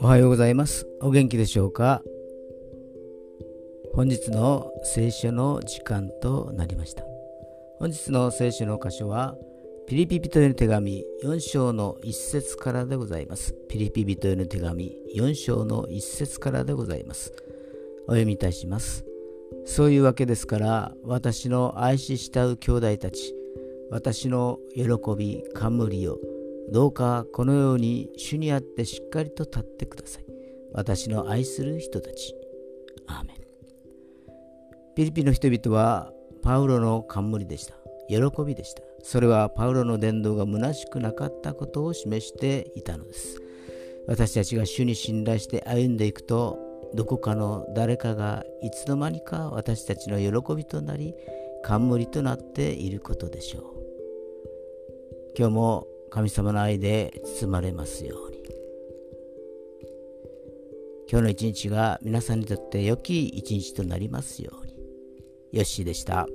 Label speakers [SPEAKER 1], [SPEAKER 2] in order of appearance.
[SPEAKER 1] おはようございます。お元気でしょうか？本日の聖書の時間となりました。本日の聖書の箇所は、ピリピ人への手紙4章の1節からでございます。ピリピ人への手紙4章の1節からでございます。お読みいたします。そういうわけですから、私の愛し慕う兄弟たち、私の喜び、冠を、どうかこのように主にあってしっかりと立ってください。私の愛する人たち。アーメン。ピリピの人々はパウロの冠でした。喜びでした。それはパウロの伝道が虚しくなかったことを示していたのです。私たちが主に信頼して歩んでいくと、どこかの誰かがいつの間にか私たちの喜びとなり、冠となっていることでしょう。今日も神様の愛で包まれますように今日の一日が皆さんにとって良き一日となりますようによッしーでした。